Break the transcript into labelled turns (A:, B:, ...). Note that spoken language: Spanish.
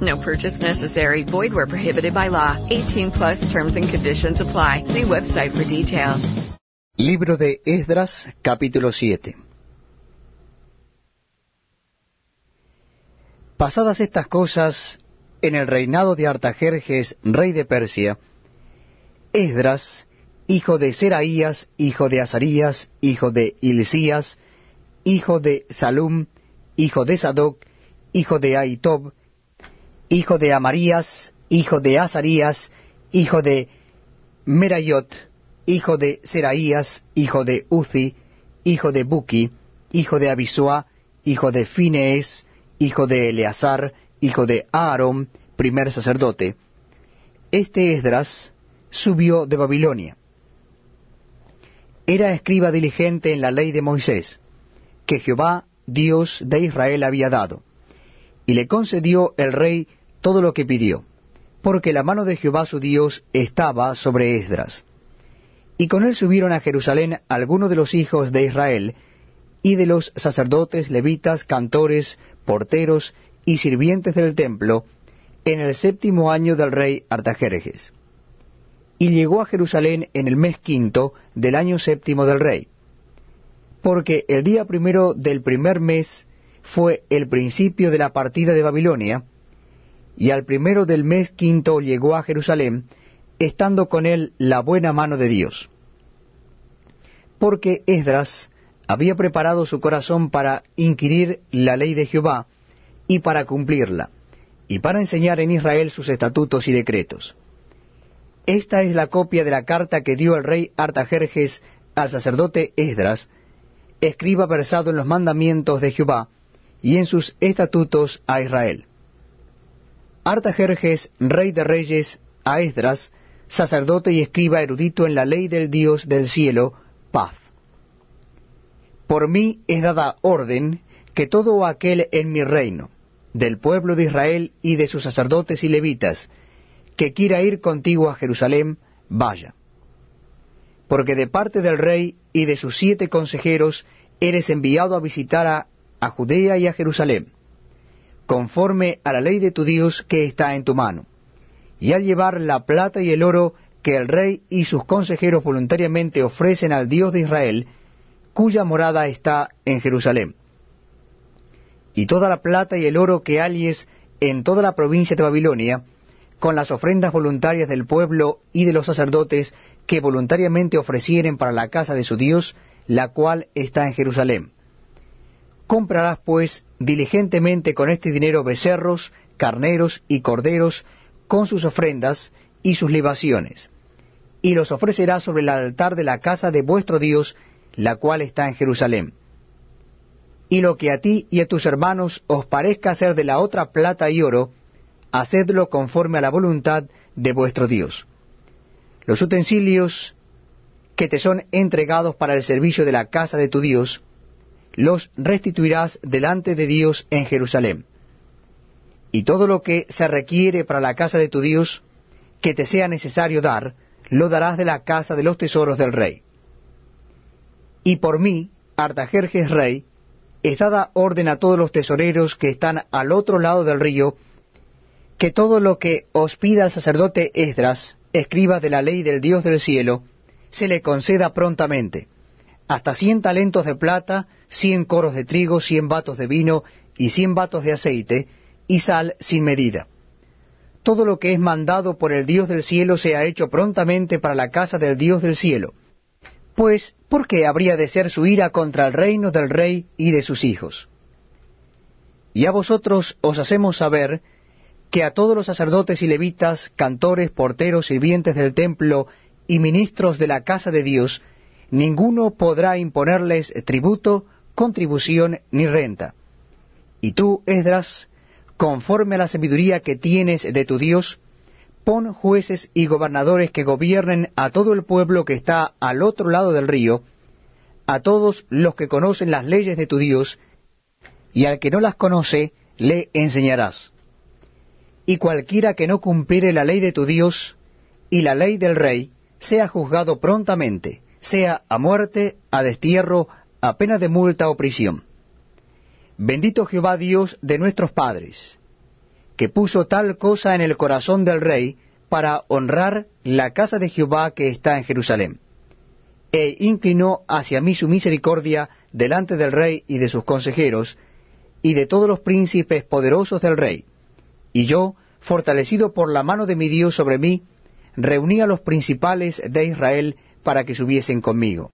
A: No purchase necessary. Void where prohibited by law. 18 plus terms and conditions apply. See website for details.
B: Libro de Esdras, capítulo 7. Pasadas estas cosas, en el reinado de Artajerjes, rey de Persia, Esdras, hijo de Seraías, hijo de Azarías, hijo de Hilcías, hijo de Salum, hijo de Sadoc, hijo de Aitob, hijo de Amarías, hijo de Azarías, hijo de Merayot, hijo de Seraías, hijo de Uzi, hijo de Buki, hijo de Abisua, hijo de Finees, hijo de Eleazar, hijo de Aarón, primer sacerdote. Este Esdras subió de Babilonia. Era escriba diligente en la ley de Moisés, que Jehová, Dios de Israel, había dado, y le concedió el rey todo lo que pidió, porque la mano de Jehová su Dios estaba sobre Esdras. Y con él subieron a Jerusalén algunos de los hijos de Israel, y de los sacerdotes, levitas, cantores, porteros y sirvientes del templo, en el séptimo año del rey Artajerjes. Y llegó a Jerusalén en el mes quinto del año séptimo del rey, porque el día primero del primer mes fue el principio de la partida de Babilonia, y al primero del mes quinto llegó a Jerusalén, estando con él la buena mano de Dios. Porque Esdras había preparado su corazón para inquirir la ley de Jehová y para cumplirla, y para enseñar en Israel sus estatutos y decretos. Esta es la copia de la carta que dio el rey Artajerjes al sacerdote Esdras, escriba versado en los mandamientos de Jehová y en sus estatutos a Israel. Artajerjes, rey de reyes, a Esdras, sacerdote y escriba erudito en la ley del Dios del cielo, paz. Por mí es dada orden que todo aquel en mi reino, del pueblo de Israel y de sus sacerdotes y levitas, que quiera ir contigo a Jerusalén, vaya. Porque de parte del rey y de sus siete consejeros eres enviado a visitar a, a Judea y a Jerusalén, conforme a la ley de tu Dios que está en tu mano, y al llevar la plata y el oro que el rey y sus consejeros voluntariamente ofrecen al Dios de Israel, cuya morada está en Jerusalén. Y toda la plata y el oro que halles en toda la provincia de Babilonia, con las ofrendas voluntarias del pueblo y de los sacerdotes que voluntariamente ofrecieren para la casa de su Dios, la cual está en Jerusalén. Comprarás pues diligentemente con este dinero becerros, carneros y corderos, con sus ofrendas y sus libaciones, y los ofrecerás sobre el altar de la casa de vuestro Dios, la cual está en Jerusalén. Y lo que a ti y a tus hermanos os parezca ser de la otra plata y oro, hacedlo conforme a la voluntad de vuestro Dios. Los utensilios que te son entregados para el servicio de la casa de tu Dios, los restituirás delante de Dios en Jerusalén. Y todo lo que se requiere para la casa de tu Dios, que te sea necesario dar, lo darás de la casa de los tesoros del rey. Y por mí, Artajerjes rey, es dada orden a todos los tesoreros que están al otro lado del río, que todo lo que os pida el sacerdote Esdras, escriba de la ley del Dios del cielo, se le conceda prontamente, hasta cien talentos de plata, cien coros de trigo, cien batos de vino y cien batos de aceite, y sal sin medida. Todo lo que es mandado por el Dios del cielo sea hecho prontamente para la casa del Dios del cielo Pues, ¿por qué habría de ser su ira contra el reino del rey y de sus hijos? Y a vosotros os hacemos saber que a todos los sacerdotes y levitas, cantores, porteros, sirvientes del templo y ministros de la casa de Dios, ninguno podrá imponerles tributo, contribución ni renta. Y tú, Esdras, conforme a la sabiduría que tienes de tu Dios, pon jueces y gobernadores que gobiernen a todo el pueblo que está al otro lado del río, a todos los que conocen las leyes de tu Dios, y al que no las conoce, le enseñarás. Y cualquiera que no cumpliere la ley de tu Dios y la ley del rey, sea juzgado prontamente, sea a muerte, a destierro, a pena de multa o prisión. Bendito Jehová Dios de nuestros padres, que puso tal cosa en el corazón del rey para honrar la casa de Jehová que está en Jerusalén, e inclinó hacia mí su misericordia delante del rey y de sus consejeros, y de todos los príncipes poderosos del rey. Y yo, fortalecido por la mano de mi Dios sobre mí, reuní a los principales de Israel para que subiesen conmigo.